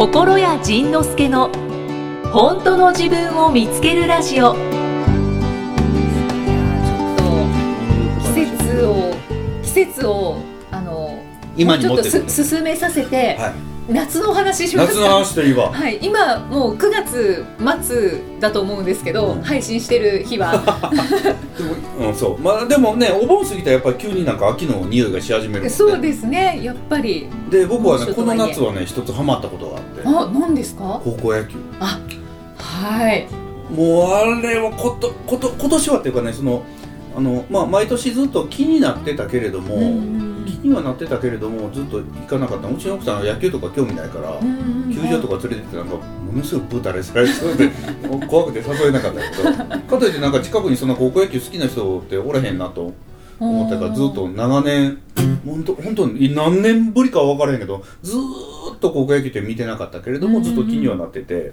心谷仁之助の本当の自分を見つけるラジオ。ちょっと季節を季節をあの今にょっと持って進めさせて、はい、夏のお話しします夏の話といえば。はい、今もう9月末だと思うんですけど、うん。配信してる日は。でも、うん、そう。まあでもねお盆過ぎたらやっぱり急になんか秋の匂いがし始めるね。そうですねやっぱり。で僕はねこの夏はね一つハマったことがあって。あ何ですか？高校野球。はい。もうあれはことこと今年はっていうかねそのあの、まあ、毎年ずっと気になってたけれども、気にはなってたけれどもずっと行かなかった。うちの奥さんは野球とか興味ないから、球場とか連れてってなんかものすごいブータレされそうで怖くて誘えなかったけどか。といってなんか近くにそんな高校野球好きな人っておらへんなと思った。からずっと長年本当本当に何年ぶりかは分からへんけどずーっと高校野球って見てなかったけれどもずっと気にはなってて。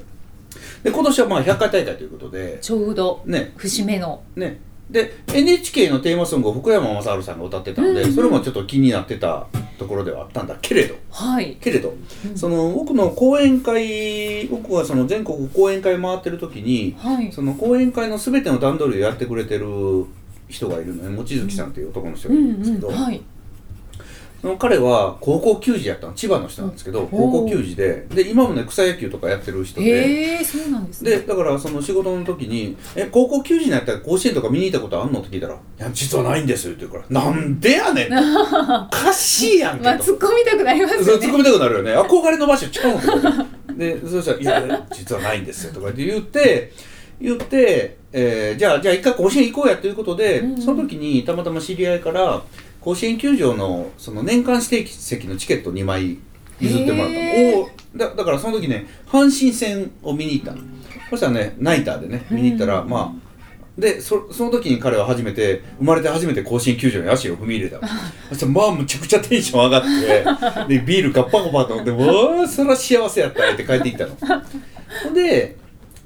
で今年はまあ100回大会ということでちょうどね。節目のねで NHK のテーマソングを福山雅治さんが歌ってたので、うん。うんそれもちょっと気になってたところではあったんだけれど。はい。けれど、うん。その僕の講演会僕がその全国講演会回ってる時にはい。その講演会の全ての段取りをやってくれてる人がいるのね望月さんっていう男の人うんがいるんですけど、うん。はいその彼は高校球児やったの。千葉の人なんですけど、ん。高校球児で。で今もね草野球とかやってる人で。へえそうなんですね。でだからその仕事の時に「え高校球児になったら甲子園とか見に行ったことあんの?」って聞いたら「いや実はないんですよ」って言うから「なんでやねん」おかしいやんけ」まあと突っ込みたくなりますよね。突っ込みたくなるよね。憧れの場所違うんだよで。そしたら「いや実はないんですよ」とかって言って言って、えーじゃあじゃあ一回甲子園行こうやということで、うんうん。その時にたまたま知り合いから甲子園球場のその年間指定席のチケット2枚譲ってもらったの。おーだだからその時ね阪神戦を見に行ったの。そしたらねナイターでね見に行ったら、うんまあでそその時に彼は初めて生まれて初めて甲子園球場に足を踏み入れたの。そしたらまあむちゃくちゃテンション上がって でビールガッパガパと飲んで「わあそら幸せやった」って帰ってきたの。ほんで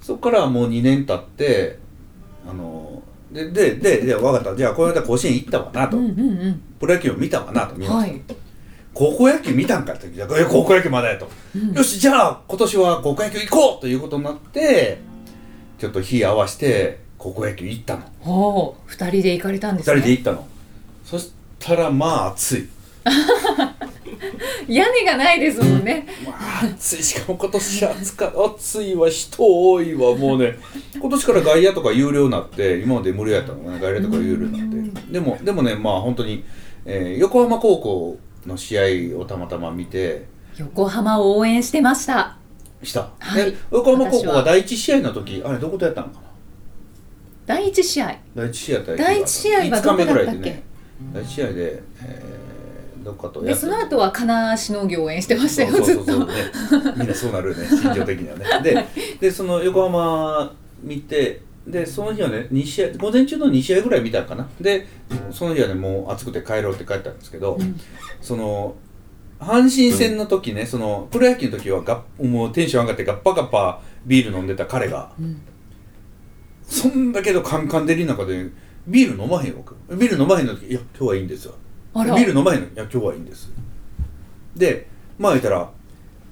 そっからもう2年経ってあのでででで分かった。じゃあこの間甲子園行ったわなと、うんうんうん。プロ野球を見たわなと見ました、はい高校野球見たんかって聞いた高校野球まだやと、うん。よしじゃあ今年は高校野球行こうということになってちょっと日合わせて高校野球行ったの。ほう。二人で行かれたんで2すね。人で行ったの。そしたらまあ暑い 屋根がないですもんね。まあ暑いしかも今年暑か暑いわ人多いわもうね。今年から外野とか有料になって今まで無料やったのがね外野とか有料になって。でもでもねまあ本当に、えー横浜高校の試合をたまたま見て。横浜を応援してました。した、はい。で横浜高校が第一試合の時あれどことやったのかな？第一試合。第一試合第一試合は5日どこ目ぐらだったっけ？いでね。第一試合で、えーどっかとやでその後は金足農業を応援してましたよそうずっと。ねみんなそうなるよね 心情的にはね。ででその横浜見てでその日はね2試合午前中の2試合ぐらい見たかな。でその日はねもう暑くて帰ろうって帰ったんですけど、うん。その阪神戦の時ねそのプロ野球の時はがもうテンション上がってガッパガッパビール飲んでた彼がうん。そんだけどカンカン照りの中でビール飲まへんよ。僕ビール飲まへんの時いや今日はいいんですよビール飲まへんのいや今日はいいんです。でまあ言ったら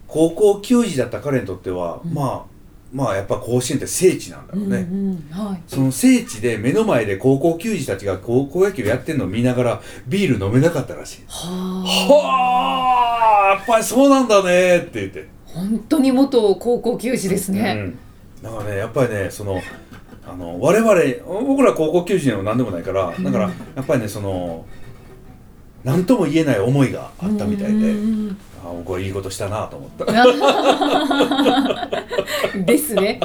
高校球児だった彼にとっては、うん。まあまあやっぱ甲子園って聖地なんだろうね、うんうんはい。その聖地で目の前で高校球児たちが高校野球やってるのを見ながらビール飲めなかったらしい。はあ。はあやっぱりそうなんだねって言って。本当に元高校球児ですね、うん、だからねやっぱりねそのあの我々僕ら高校球児でも何でもないからだからやっぱりねその何とも言えない思いがあったみたいで、あ僕はいいことしたなと思った。うん ですね。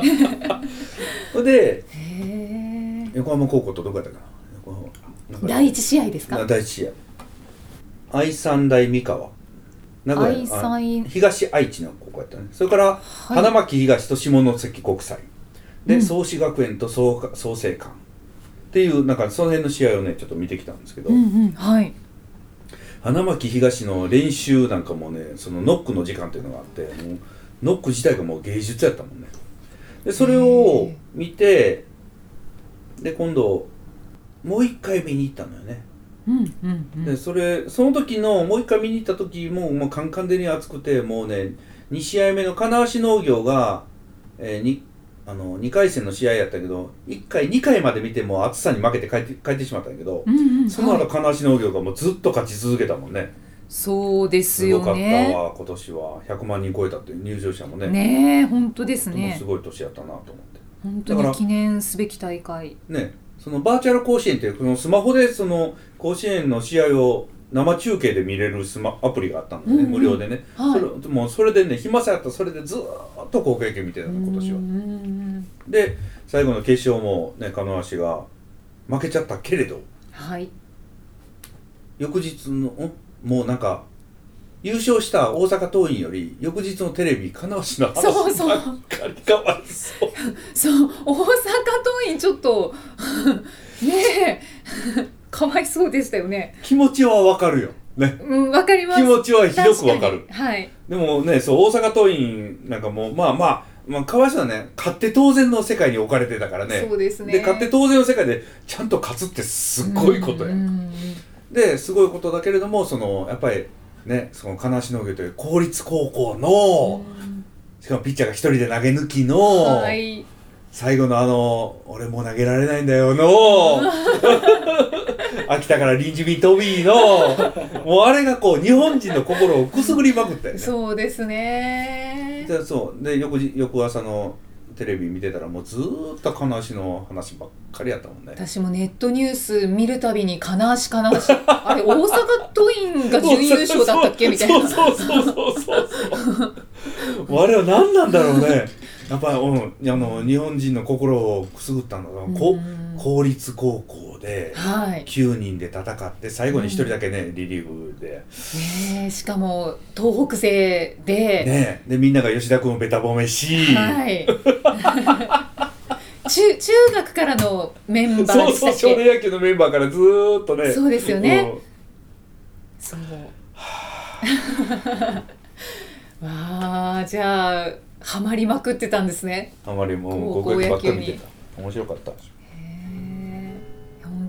で横浜高校とどこやったかな？第一試合ですか？な第一試合。愛三大三河。名古屋東愛知の高校やったね。それから、い。花巻東と下関国際。で、うん。創志学園と創創成館。っていうなんかその辺の試合をねちょっと見てきたんですけど、うんうんはい花巻東の練習なんかもねそのノックの時間っていうのがあってノック自体がもう芸術やったもんね。でそれを見てで今度もう一回見に行ったのよね。うんうんうん。でそれその時のもう一回見に行った時ももうカンカン照りに暑くてもうね2試合目の金足農業が、えーにあの2回戦の試合やったけど1回2回まで見ても暑さに負けて帰って帰ってしまったんやけど、うんうんその後はい金足農業がもうずっと勝ち続けたもんね。そうですよすごかったねわ今年は。100万人超えたっていう入場者もね。ねえ本当ですね。すごい年やったなと思って。本当だからに記念すべき大会。ねそのバーチャル甲子園っていうこのスマホでその甲子園の試合を生中継で見れるスマアプリがあったんだよね、うんうん。無料でね、はい。それもうそれでね暇さやったらそれでずーっと高校野球見てたの今年はうんうんで最後の決勝もね鹿足が負けちゃったけれどはい。翌日のん？もうなんか優勝した大阪桐蔭より翌日のテレビ金足の話そうそう。ばっかりかわいそう。そう大阪桐蔭ちょっと ねえかわいそうでしたよね。気持ちはわかるよ。ね。うんわかります。気持ちはひどくわかる。はい。でもねそう大阪桐蔭なんかもうまあまあまあかわいそうだね。勝って当然の世界に置かれてたからね。そうですね。で勝って当然の世界でちゃんと勝つってすっごいことや、うんですごいことだけれどもそのやっぱりねその金足農業という公立高校の、しかもピッチャーが一人で投げ抜きの、はい。最後のあの「俺もう投げられないんだよ」の 秋田から臨時便飛びの もうあれがこう日本人の心をくすぐりまくったよね。そうですね。でそう。で翌日翌朝のテレビ見てたらもうずーっと金足の話ばっかりやったもんね。私もネットニュース見るたびに金足金足あれ大阪桐蔭が準優勝だったっけみたいな。そうそうそうそうそう。あれは何なんだろうね。やっぱり、うん、あの日本人の心をくすぐったのが、こうん。公立高校。ではい。9人で戦って最後に1人だけね、リリーフで。ねえしかも東北勢で、ねでみんなが吉田君をべた褒めし、はい。中中学からのメンバーそうそうでしたっけ？少年野球のメンバーからずーっとね。そうですよね。うん。そう。わあじゃあハマりまくってたんですね。あまりもう高校野球た面白かったへえ本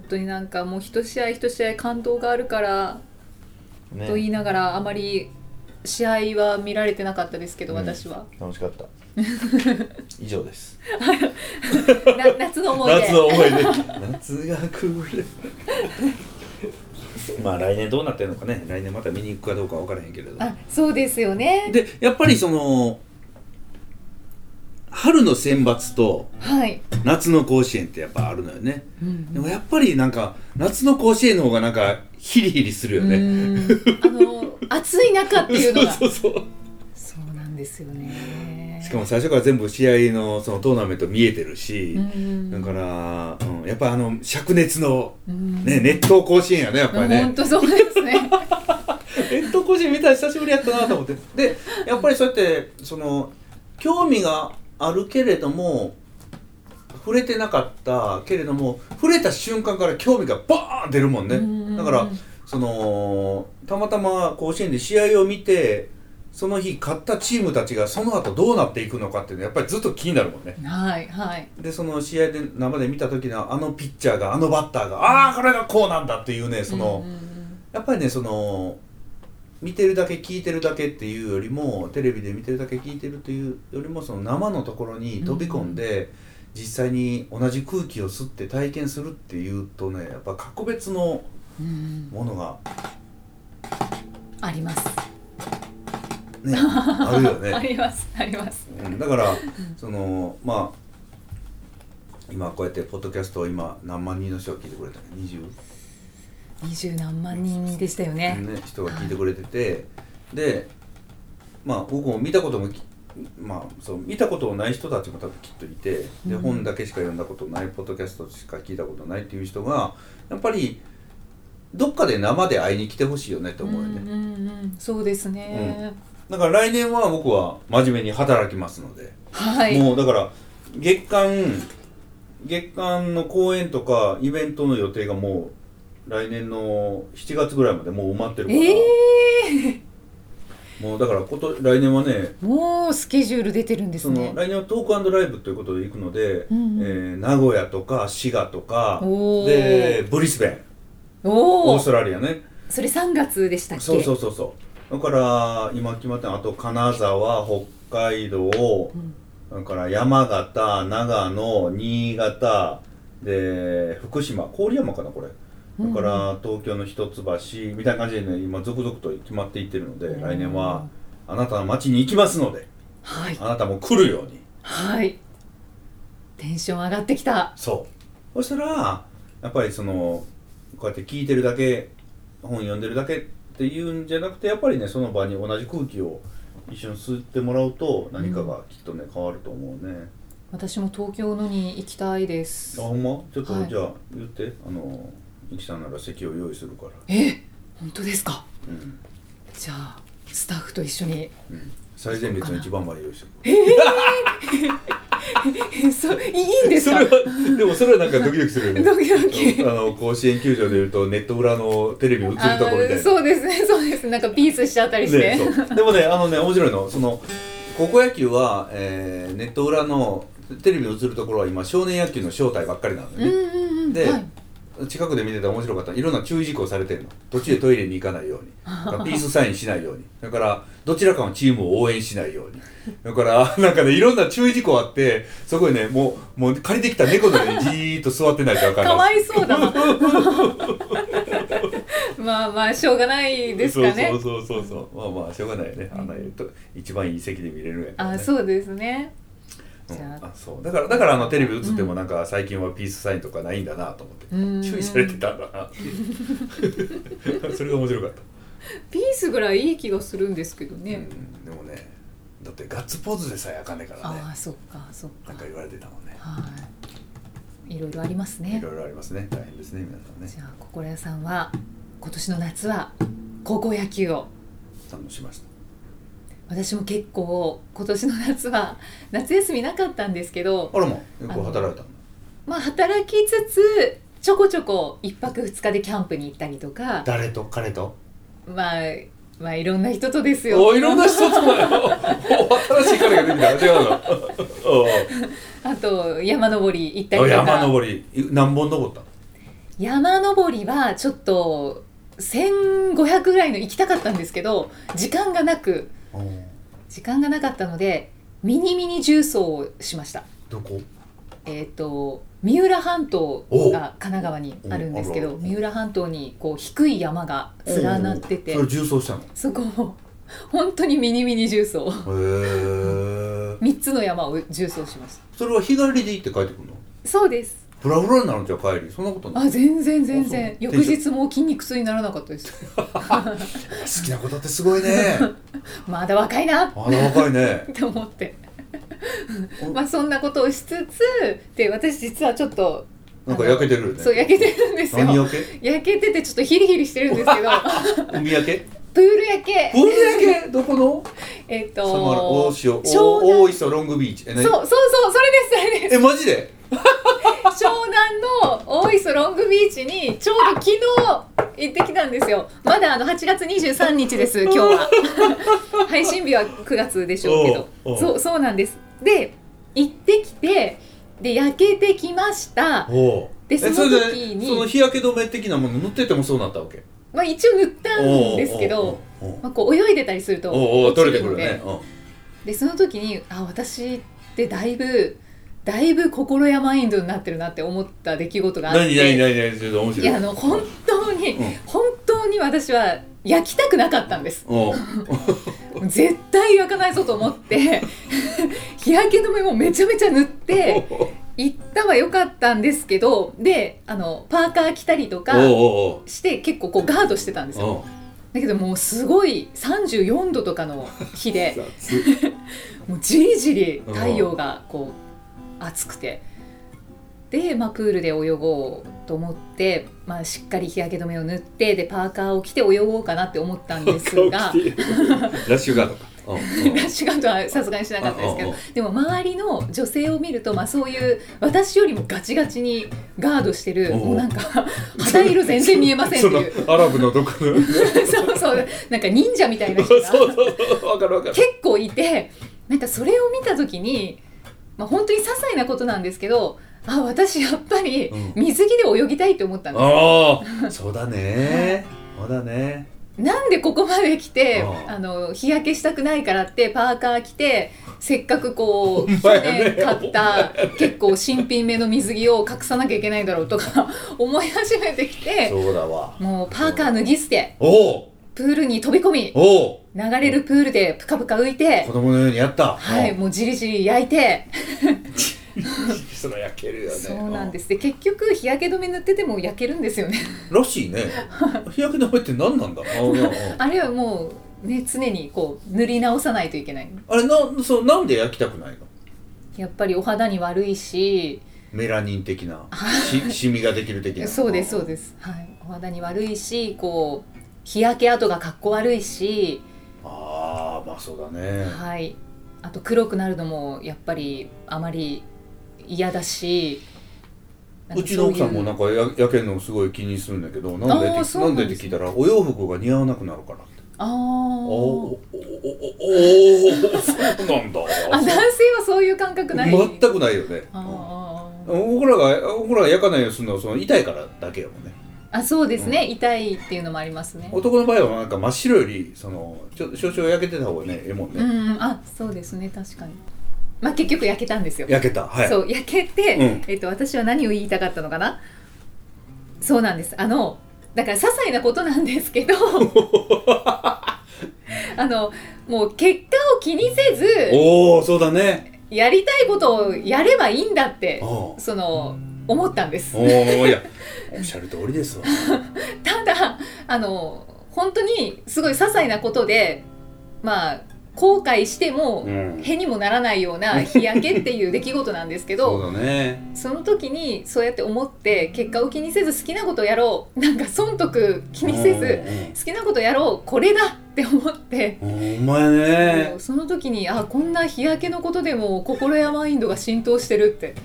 当になんかもう一試合一試合感動があるからね。と言いながらあまり試合は見られてなかったですけど、うん。私は。楽しかった。以上です。な夏の思い出。夏の思い出。夏が来る。まあ来年どうなってるのかね。来年また見に行くかどうか分からへんけれど。あそうですよね。でやっぱりその春の選抜とはい、夏の甲子園ってやっぱあるのよね。うんでもやっぱりなんか夏の甲子園の方がなんかヒリヒリするよね。うん。あの暑い中っていうのが。そうそうそうそう。なんですよね。しかも最初から全部試合のそのトーナメント見えてるし、うん。だから、うん、やっぱあの灼熱の、うん。ね、熱湯甲子園やねやっぱりね。本当そうですね。熱湯甲子園見たら久しぶりやったなと思って。でやっぱりそうやってその興味があるけれども触れてなかったけれども触れた瞬間から興味がバーン出るもんね。うんだからそのたまたま甲子園で試合を見てその日勝ったチームたちがその後どうなっていくのかっていうのはやっぱりずっと気になるもんね。はいはい。でその試合で生で見た時のあのピッチャーがあのバッターがああこれがこうなんだっていうねその、うんうんうん。やっぱりねその見てるだけ聞いてるだけっていうよりもテレビで見てるだけ聞いてるというよりもその生のところに飛び込んで、実際に同じ空気を吸って体験するっていうとねやっぱ格別のうんものがあります。ねあるよあね、りますあります。うん、だからそのまあ今こうやってポッドキャストを今何万人の人が聞いてくれたの？20二十何万人でしたよね。ね、人が聞いてくれてて、でまあ僕も見たこともきまあそう見たことのない人たちも多分きっといて。で、うん。本だけしか読んだことないポッドキャストしか聞いたことないっていう人がやっぱりどっかで生で会いに来てほしいよねって思うよね、うんうんうん。そうですね、だから来年は僕は真面目に働きますので、はい。もうだから月間月間の公演とかイベントの予定がもう来年の7月ぐらいまでもう埋まってるから、ええもうだからこと来年はねもうスケジュール出てるんですね。来年はトークライブということで行くので、うんうん。えー名古屋とか滋賀とかでブリスベン。オーストラリアね。それ3月でしたっけ？そうそうそうそだから今決まってるのはあと金沢北海道、だから山形長野新潟で福島郡山かなこれだから東京の一橋みたいな感じでね今続々と決まっていってるのでうん。来年はあなたの街に行きますのではい。あなたも来るように。はい。テンション上がってきた。そう。そしたらやっぱりそのこうやって聞いてるだけ本読んでるだけっていうんじゃなくてやっぱりねその場に同じ空気を一緒に吸ってもらうと何かがきっとね変わると思うね、私も東京のに行きたいです。あほんま？ちょっと、はい。じゃあ言って。あのゆきさんなら席を用意するから。え本当ですか？うん、じゃあスタッフと一緒に。うん、最前列の一番前用意してえそういいんですか？それはでもそれはなんかドキドキするよね。ドキドキ。あの甲子園球場でいうとネット裏のテレビ映るところみたいな。そうですねそうですなんかピースしちゃったりして、ね、でもねあのね面白いの。その高校野球は、えーネット裏のテレビに映るところは今少年野球の正体ばっかりなのよね、うんうんうん。ではい近くで見てて面白かったいろんな注意事項されてるの。途中でトイレに行かないように。ピースサインしないように。だからどちらかのチームを応援しないように。だから なんかねいろんな注意事項あってそこにねもうもう借りてきた猫のようにじーっと座ってないとあかんかわいそうだな まあまあしょうがないですかね。そうそうそうそうまあまあしょうがないよね。あんなと一番いい席で見れるんやから、ね、あそうですね。うんじゃあ。あそう。だからだからあのテレビ映ってもなんか最近はピースサインとかないんだなと思って、うん。注意されてたんだな。ってそれが面白かった、ピースぐらいいい気がするんですけどね、うん、でもねだってガッツポーズでさえあかんねえからね。ああそっかそっか。なんか言われてたもんね。はい。いろいろありますね。いろいろありますね。大変ですね皆さんね。じゃあ心屋さんは今年の夏は高校野球を。楽しました私も結構今年の夏は 夏休みなかったんですけどあらもよく働いたの？まあ働きつつちょこちょこ1泊2日でキャンプに行ったりとか。誰と彼と？まあまあいろんな人とですよ。おいろんな人とだよ。お新しい彼が出てきた。違うの。おあと山登り行ったりおとか。山登り。い何本登った？の山登りはちょっと1500ぐらいの行きたかったんですけど時間がなく時間がなかったのでミニミニ重走をしました。どこ？えっ、と三浦半島おが神奈川にあるんですけど三浦半島にこう低い山が連なっててそれ重走したの？へそこを本当にミニミニ重走え3つの山を重走しました。それは日帰りで行って帰ってくるの？そうですフラフラになるんじゃ帰り。そんなことない。あ全然全あ然翌日も筋肉痛にならなかったです。好きなことってすごいね。まだ若いな。あら若いね。って思って。お。まあそんなことをしつつで私実はちょっとなんか焼けてるよね。そう焼けてるんですよ。何焼け？焼けててちょっとヒリヒリしてるんですけど。海焼け？プール焼け。海焼け？どこの？えっと潮。湘南。大大磯ロングビーチ。そうそうそうそれですそれです。えマジで？湘南の大磯ロングビーチにちょうど昨日行ってきたんですよ。まだあの8月23日です今日は。配信日は9月でしょうけど。そうそうなんです。で行ってきてで焼けてきました。おでその時に。でその日焼け止め的なもの塗っててもそうなったわけ？まあ一応塗ったんですけどまあ、こう泳いでたりすると落ち取れてくるのでるね。うん。でその時にあ私ってだいぶだいぶ心やマインドになってるなって思った出来事があって。何何何何ちょっと面白いいやあの本当に、うん本当に私は焼きたくなかったんです絶対焼かないぞと思って日焼け止めもめちゃめちゃ塗って行ったは良かったんですけどであのパーカー着たりとかして結構こうガードしてたんですよだけどもうすごい34度とかの日でもうじりじり太陽がこう暑くて。で、まあ、プールで泳ごうと思って、まあ、しっかり日焼け止めを塗ってでパーカーを着て泳ごうかなって思ったんですが。ラッシュガードか？ラッシュガードはさすがにしなかったですけど。でも周りの女性を見ると、まあ、そういう私よりもガチガチにガードしてるもうなんか肌色全然見えませんっていう。アラブのどこの？そうそう。なんか忍者みたいな人が結構いてなんかそれを見た時に、まあ、本当に些細なことなんですけどあ私やっぱりうん。水着で泳ぎたいと思ったんです、ああそうだね。そうだね。なんでここまで来てあの日焼けしたくないからってパーカー着てせっかくこう ね年買った結構新品目の水着を隠さなきゃいけないんだろうとか思い始めてきてそうだわ。もうパーカー脱ぎ捨て。おおプールに飛び込み流れるプールでプカプカ浮いて子供のようにやった。はいもうじりじり焼いて。それ焼けるよね。そうなんです。で結局日焼け止め塗ってても焼けるんですよね。らしいね。日焼け止めって何なんだ？あれはもう。ね常にこう塗り直さないといけない。あれなそうなんで焼きたくないの？やっぱりお肌に悪いし。メラニン的な。しシミができる的な。そうですそうです。はい。お肌に悪いしこう日焼け跡がかっこ悪いし。ああまあそうだね。はい。あと黒くなるのもやっぱりあまり嫌だし。うちの奥さんもななんかや焼けるのすごい気にするんだけどなんでってななんんでって聞いたらお洋服が似合わなくなるからって。あー。おおおおおおそうなんだあ男性はそういう感覚ない全くないよね僕らが僕らが焼かないようにするのはその痛いからだけやもんねあそうですね、痛いっていうのもありますね。男の場合はなんか真っ白よりそのちょ少々焼けてた方がねええもんね、うんうん。あそうですね。確かに。まあ結局焼けたんですよ。焼けた。はい。そう焼けて、うん。えっと、私は何を言いたかったのかな？そうなんです。あのだから些細なことなんですけど。あのもう結果を気にせずおおそうだね。やりたいことをやればいいんだって。おその思ったんです。おいやおっしゃる通りですわ。ただあの本当にすごい些細なことでまあ後悔しても、うん。へにもならないような 日焼けっていう出来事なんですけどそね。その時にそうやって思って結果を気にせず好きなことやろう。なんか損得気にせず好きなことやろう。これだって思って、お前ね。その時にあこんな日焼けのことでも心やマインドが浸透してるって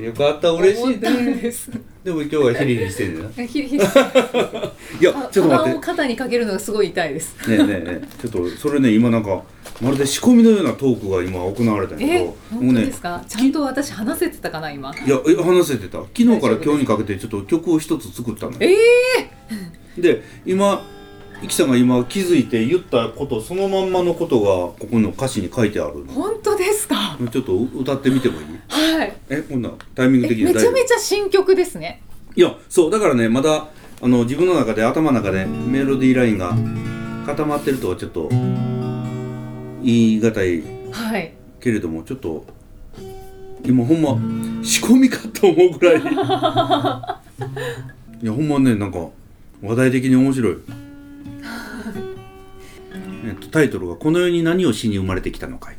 よかった嬉しいね。です。でも今日はヒリヒリして るなひひいやあちょっと待って。肩にかけるのがすごい痛いです。ねえねえねえ。ちょっとそれね今なんかまるで仕込みのようなトークが今行われたんやけえど。もうねですか、ちゃんと私話せてたかな今。いやえ話せてた。昨日から今日にかけてちょっと曲を一つ作ったのよ。えで今イキさんが今気づいて言ったことそのまんまのことがここの歌詞に書いてあるー、本当ですか？のちょっと歌ってみてもいい？はい。えこんなタイミングえ的にめちゃめちゃ新曲ですね。夫いやそうだからねまだあの自分の中で頭の中でメロディーラインが固まってるとはちょっと言い難いはい。けれどもちょっと今ほんま仕込みかと思うぐらい いやほんまねなんか話題的に面白いえっとタイトルが「この世に何をしに生まれてきたのかい」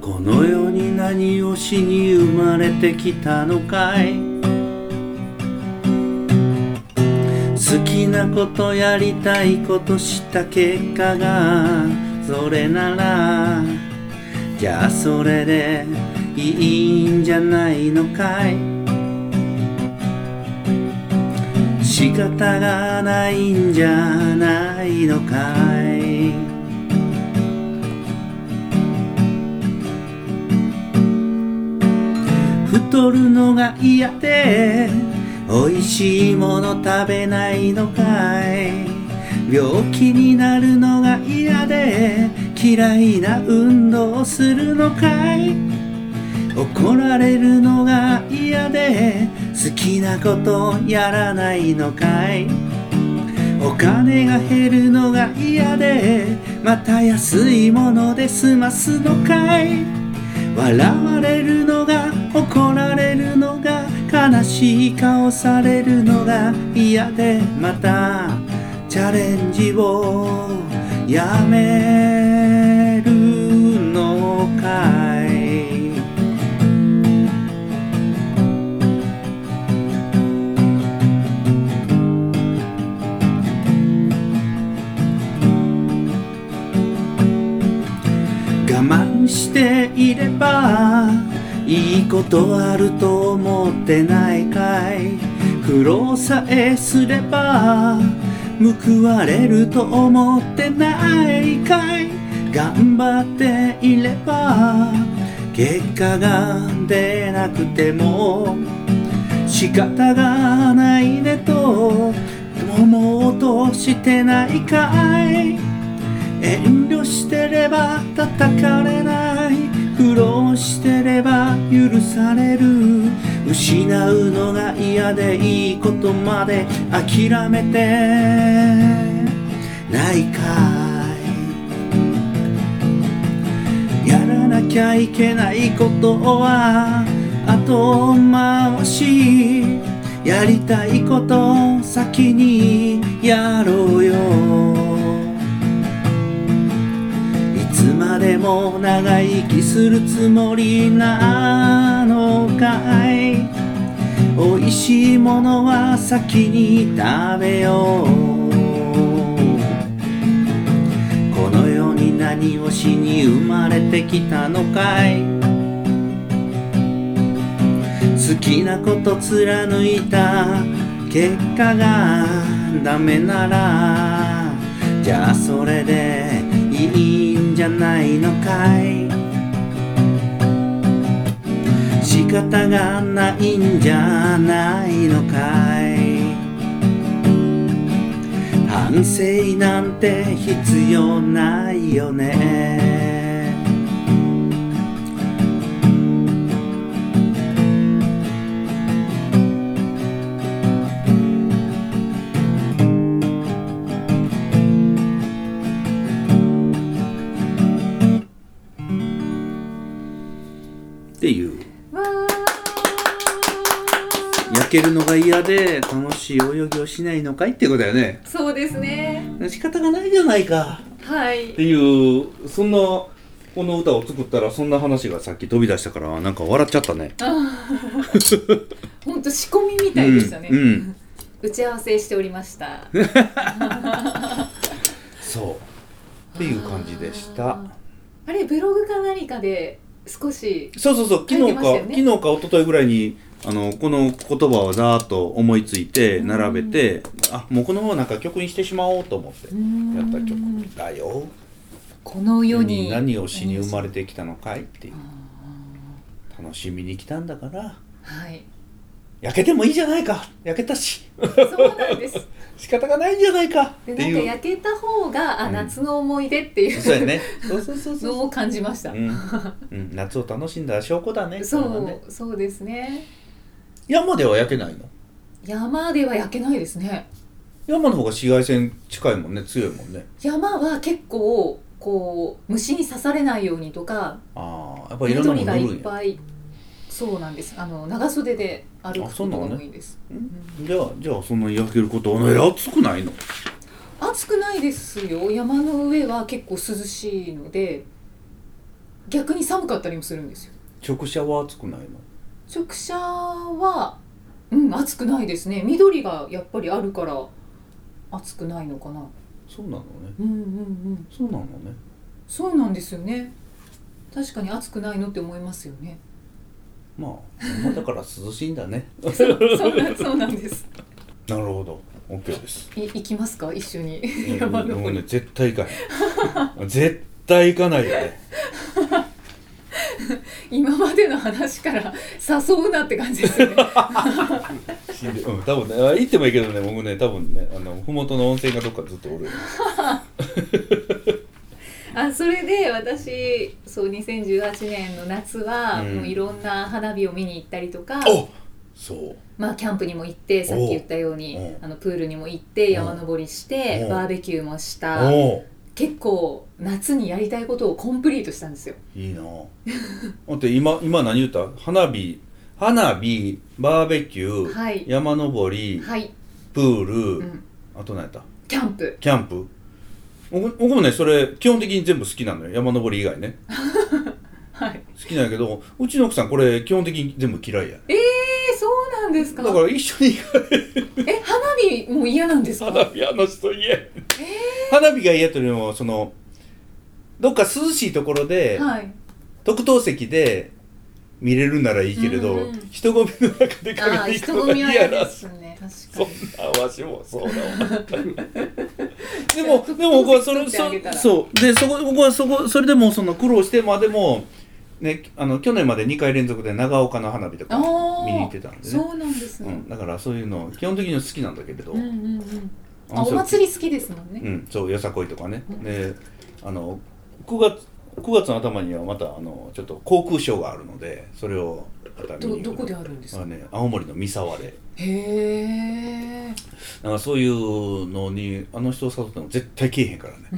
この世に何をしに生まれてきたのかい。好きなことやりたいことした結果がそれならじゃあそれでいいんじゃないのかい。仕方がないんじゃないのかい。太るのが嫌で美味しいもの食べないのかい。病気になるのが嫌で嫌いな運動をするのかい。怒られるのが嫌で好きなことやらないのかい？お金が減るのが嫌でまた安いもので済ますのかい？笑われるのが怒られるのが悲しい顔されるのが嫌でまたチャレンジをやめしていればいいことあると思ってないかい。苦労さえすれば報われると思ってないかい。頑張っていれば結果が出なくても仕方がないねと思おうとしてないかい。遠慮してれば叩かれない。苦労してれば許される失うのが嫌でいいことまで諦めて。ないかい。やらなきゃいけないことは後回し。やりたいこと先にやろうよ。でも長生きするつもりなのかい？美味しいものは先に食べよう。この世に何をしに生まれてきたのかい？好きなこと貫いた結果がダメならじゃあそれでいい。じゃないのかい。仕方がないんじゃないのかい。反省なんて必要ないよね。けるのが嫌で楽しい泳ぎをしないのかいってことだよね。そうですね。仕方がないじゃないか。はい。っていうそんなこの歌を作ったらそんな話がさっき飛び出したからなんか笑っちゃったね。本当仕込みみたいでしたね、うんうん。打ち合わせしておりました。そう。っていう感じでした。あれブログか何かで少しそうそうそう。昨日か、昨日か一昨日ぐらいにあのこの言葉をざーっと思いついて並べて、あもうこのままなんか曲にしてしまおうと思ってやった曲だよ。この世に。何をしに生まれてきたのかいっていう。楽しみに来たんだから。はい。焼けてもいいじゃないか。焼けたし。そうなんです。仕方がないんじゃないか。ってでなんか焼けた方があ、うん。夏の思い出っていう。そうやね。そうそうそうそう。のを感じました、うん、うん、夏を楽しんだ証拠だね。そう。そうですね山では焼けないの？山では焼けないですね。山の方が紫外線近いもんね強いもんね。山は結構こう虫に刺されないようにとかああやっぱいろんなも緑がいっぱいそうなんです。あの長袖で歩くことが多いんです、ん。じゃあじゃあそんなに焼けることはない。暑くないの？暑くないですよ。山の上は結構涼しいので逆に寒かったりもするんですよ。直射は暑くないの？直射はうん。暑くないですね。緑がやっぱりあるから暑くないのかな。そうなのね。うんうんうん。そうなのね。そうなんですよね。確かに暑くないのって思いますよね。まあまあだから涼しいんだね。そうそうなんです。なるほど。OK です。い行きますか？一緒に。うん山の方にね。絶対行かへん絶対行かないよね今までの話から誘うなって感じですよね。うん多分ねあ行ってもいいけどね僕ね多分ねあの麓の温泉がどっかずっとおるよ。あそれで私そう2018年の夏は、うん。もういろんな花火を見に行ったりとか、おそう。まあ、キャンプにも行ってさっき言ったようにあのプールにも行って山登りしてバーベキューもした。お結構夏にやりたいことをコンプリートしたんですよ。いいな。だって今今何言った？花火。花火バーベキュー、はい。山登りはい、プール、うん、あと何やった？キャンプ。キャンプ？僕僕もねそれ基本的に全部好きなのよ。山登り以外ね。はい。好きなんやけどうちの奥さんこれ基本的に全部嫌いや。えなんですか？だから一緒に行かれる。え花火も嫌なんですか？花火あの人嫌。や花火が嫌というよりもそのどっか涼しいところで、はい。特等席で見れるならいいけれど、うんうん人混みの中でああ影人混みは嫌ですね。そ確んかになわしもそうだわ。でもでも僕はそれそそう。でそこ僕はそこそれでもその苦労してまでもね、あの去年まで2回連続で長岡の花火とかあ見に行ってたんでね。そうなんですね。うん、だからそういうの基本的に好きなんだけれど、うんうんうん。あのお祭り好きですもんね、うん、そうよさこいとかね、うん。であの9月9月の頭にはまたあのちょっと航空ショーがあるのでそれをどどこであるんですか？まあね、青森の三沢で。へえなんかそういうのにあの人を誘っても絶対来えへんからね。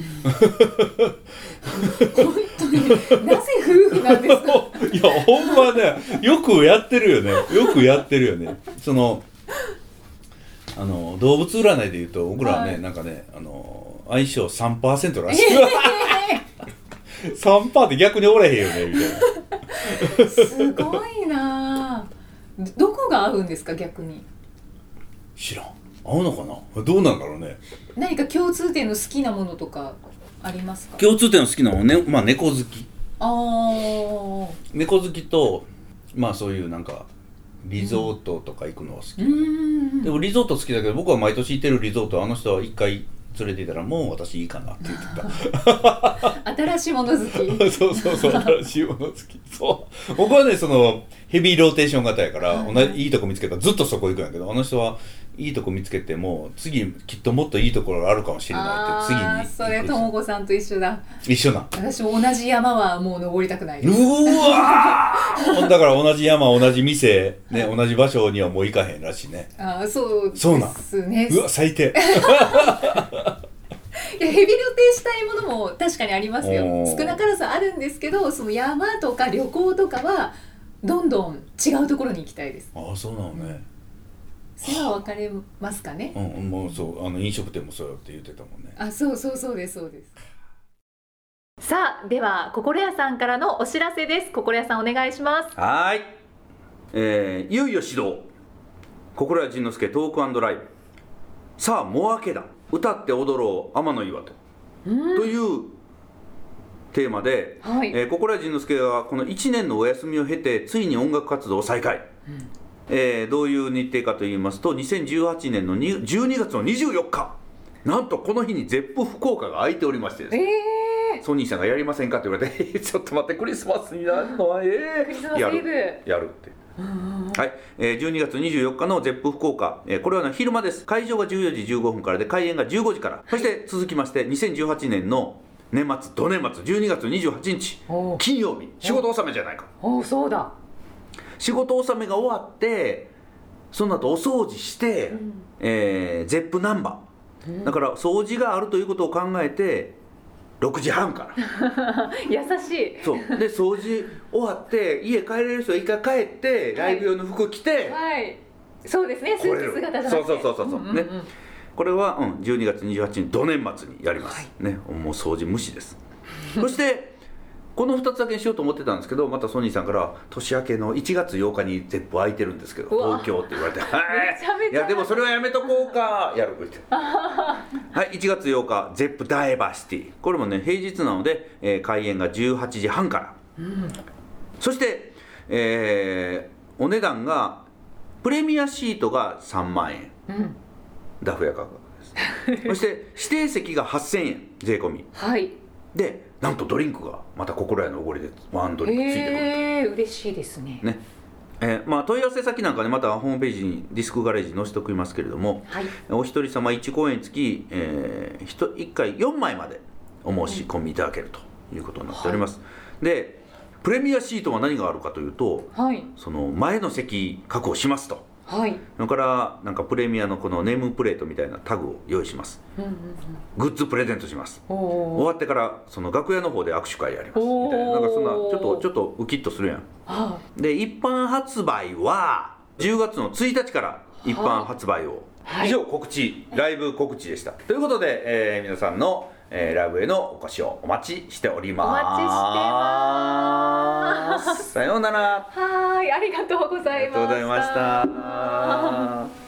本当になぜ夫婦なんですか？いやほんまねよくやってるよね。よくやってるよね。そのあの動物占いでいうと僕らはね、はい。なんかねあの相性3%らしい、3%って逆におれへんよねみたいな。すごいな。あどどこが合うんですか逆に。知らん。合うのかな。どうなんだろうね。何か共通点の好きなものとかありますか？共通点の好きなのはね、まあ、猫好き。ああ猫好きとまあそういうなんかリゾートとか行くのは好き、うーん。でもリゾート好きだけど僕は毎年行ってるリゾートあの人は一回連れて行ったらもう私いいかなって言ってた。新しいもの好き。そうそうそう新しいもの好き。そう。僕はねそのヘビーローテーション型やから、はい同じいいとこ見つけたらずっとそこ行くんやけどあの人はいいとこ見つけても次きっともっといいところがあるかもしれないって次にそれともこさんと一緒だ。一緒な。ん私も同じ山はもう登りたくないうわー。だから同じ山同じ店、ね、同じ場所にはもう行かへんらしいね。ああそうですそうなん。ねうわ最低ヘビロテしたいものも確かにありますよ。少なからずあるんですけどその山とか旅行とかはどんどん違うところに行きたいです。ああそうなのね。それは分かれますかね。うんもうそうあの飲食店もそうよって言ってたもんね。あそうそうそうですそうです。さあでは心屋さんからのお知らせです。心屋さんお願いします。はーい、えー、いよいよ始動。心谷仁之助トークライブ。さあもう明けだ歌って踊ろう天の岩戸うん。というテーマで、はい、えー、心谷仁之助はこの1年のお休みを経てついに音楽活動を再開、えーどういう日程かと言いますと2018年のに12月の24日。なんとこの日にゼップ福岡が空いておりましてですね。えソニーさんがやりませんかって言われて ちょっと待ってクリスマスになるのはええー、やブ。る。やるって。うんうんうんはい、えー12月24日のゼップ福岡、えーこれは、ね、昼間です。会場が14時15分からで開演が15時から。そして続きまして2018年の年末土年末12月28日金曜日。仕事納めじゃないか。おーそうだ、仕事納めが終わってその後お掃除して、うん。えーゼップナンバー。だから掃除があるということを考えて6時半から。優しい。そう。で掃除終わって家帰れる人は一回帰ってライブ用の服着て、はい。そうですね。スーツ姿じゃそうそうそうそうう。んうんうんね。これは、うん、12月28日土年末にやります、はい。ね。もう掃除無視です。そしてこの2つだけにしようと思ってたんですけどまたソニーさんから年明けの1月8日にゼップ空いてるんですけど東京って言われて「はい。いやでもそれはやめとこうか」やるって。はい1月8日ゼップダイバーシティ。これもね平日なので、えー開演が18時半から。そして、えーお値段がプレミアシートが3万円。うん。ダフ屋価格です。そして指定席が8000円税込み。はい。でなんとドリンクがまた心得のおごりでワンドリンクついてくる、ええ嬉しいですね。ね。えーまあ、問い合わせ先なんかねまたホームページにディスクガレージに載せておきますけれどもはい。お一人様1公演につき、えー、1, 1回4枚までお申し込みいただけるということになっております、でプレミアシートは何があるかというとはい。その前の席確保しますとはい。それからなんかプレミアのこのネームプレートみたいなタグを用意します。うんうんうん。グッズプレゼントします。お終おわってからその楽屋の方で握手会やりますみたいな。なんかそんなちょっとちょっとウキッとするやん。あで一般発売は10月の1日から一般発売を、はい。以上告知ライブ告知でした。ということで、えー皆さんの、えーライブへのお越しをお待ちしております。お待ちしてます。さようなら。はーいありがとうございました。ありがとうございました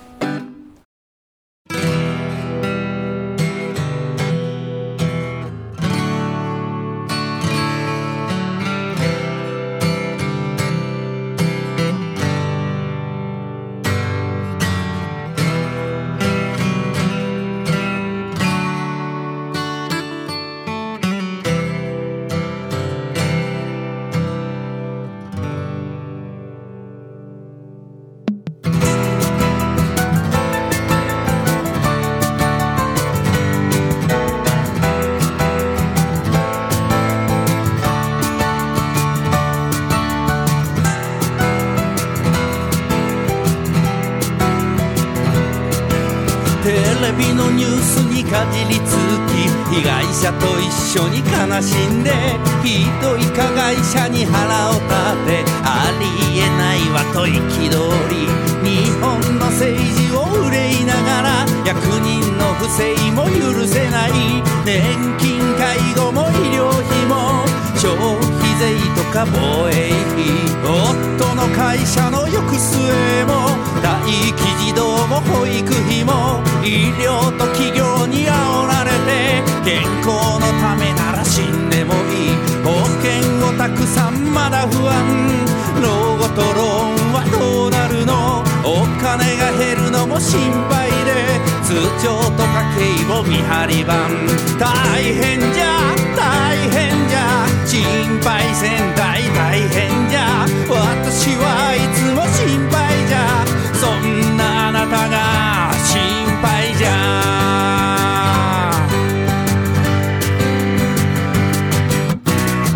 ビのニュースにかじりつき被害者と一緒に悲しんでひどい加害者に腹を立てありえないわと憤り。日本の政治を憂いながら役人の不正も許せない。年金介護も医療費も消費税とか防衛費。夫の会社の行く末も待機児童も保育費も医療と企業に煽られて健康のためなら死んでもいい。保険をたくさんまだ不安。老後とローンはどうなるの？お金が減るのも心配で通帳と家計簿見張り番。大変じゃ大変じゃ。心配せん大大変じゃ。私はいつも心配じゃ。そんなあなたが心配じゃ。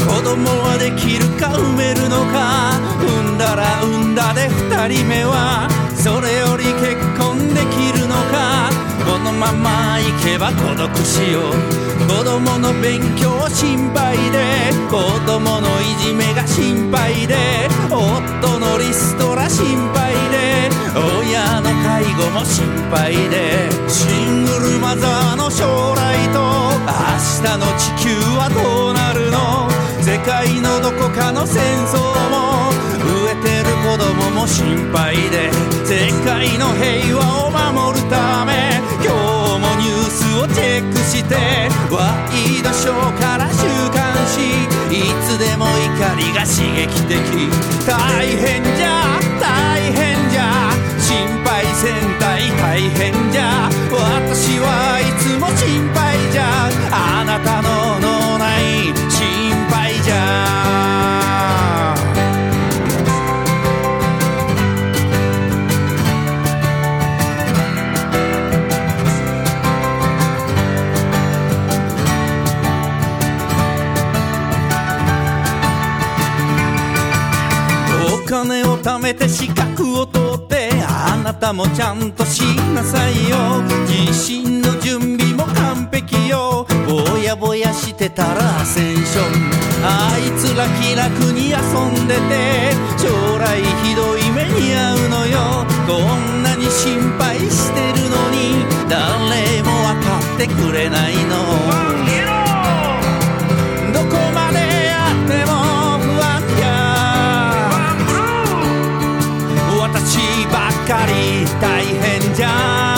子供はできるか産めるのか。産んだら産んだで二人目は。それより結婚できるのか。このまま行けば孤独しよう子供の勉強心配で子供のいじめが心配で夫のリストラ心配で親の介護も心配でシングルマザーの将来と明日の地球はどうなるの世界のどこかの戦争も飢えてる子供も心配で世界の平和を守るため今日をチェックしてワイドショーから週刊誌いつでも怒りが刺激的大変じゃ大変じゃ心配せんたい大変じゃ。私はいつも心配じゃ。あなたのめて資格を取ってあなたもちゃんとしなさいよ。自身の準備も完璧よ。ぼやぼやしてたらアセンション。あいつら気楽に遊んでて将来ひどい目に遭うのよ。こんなに心配してるのに誰も分かってくれないの。かり大変じゃ。ん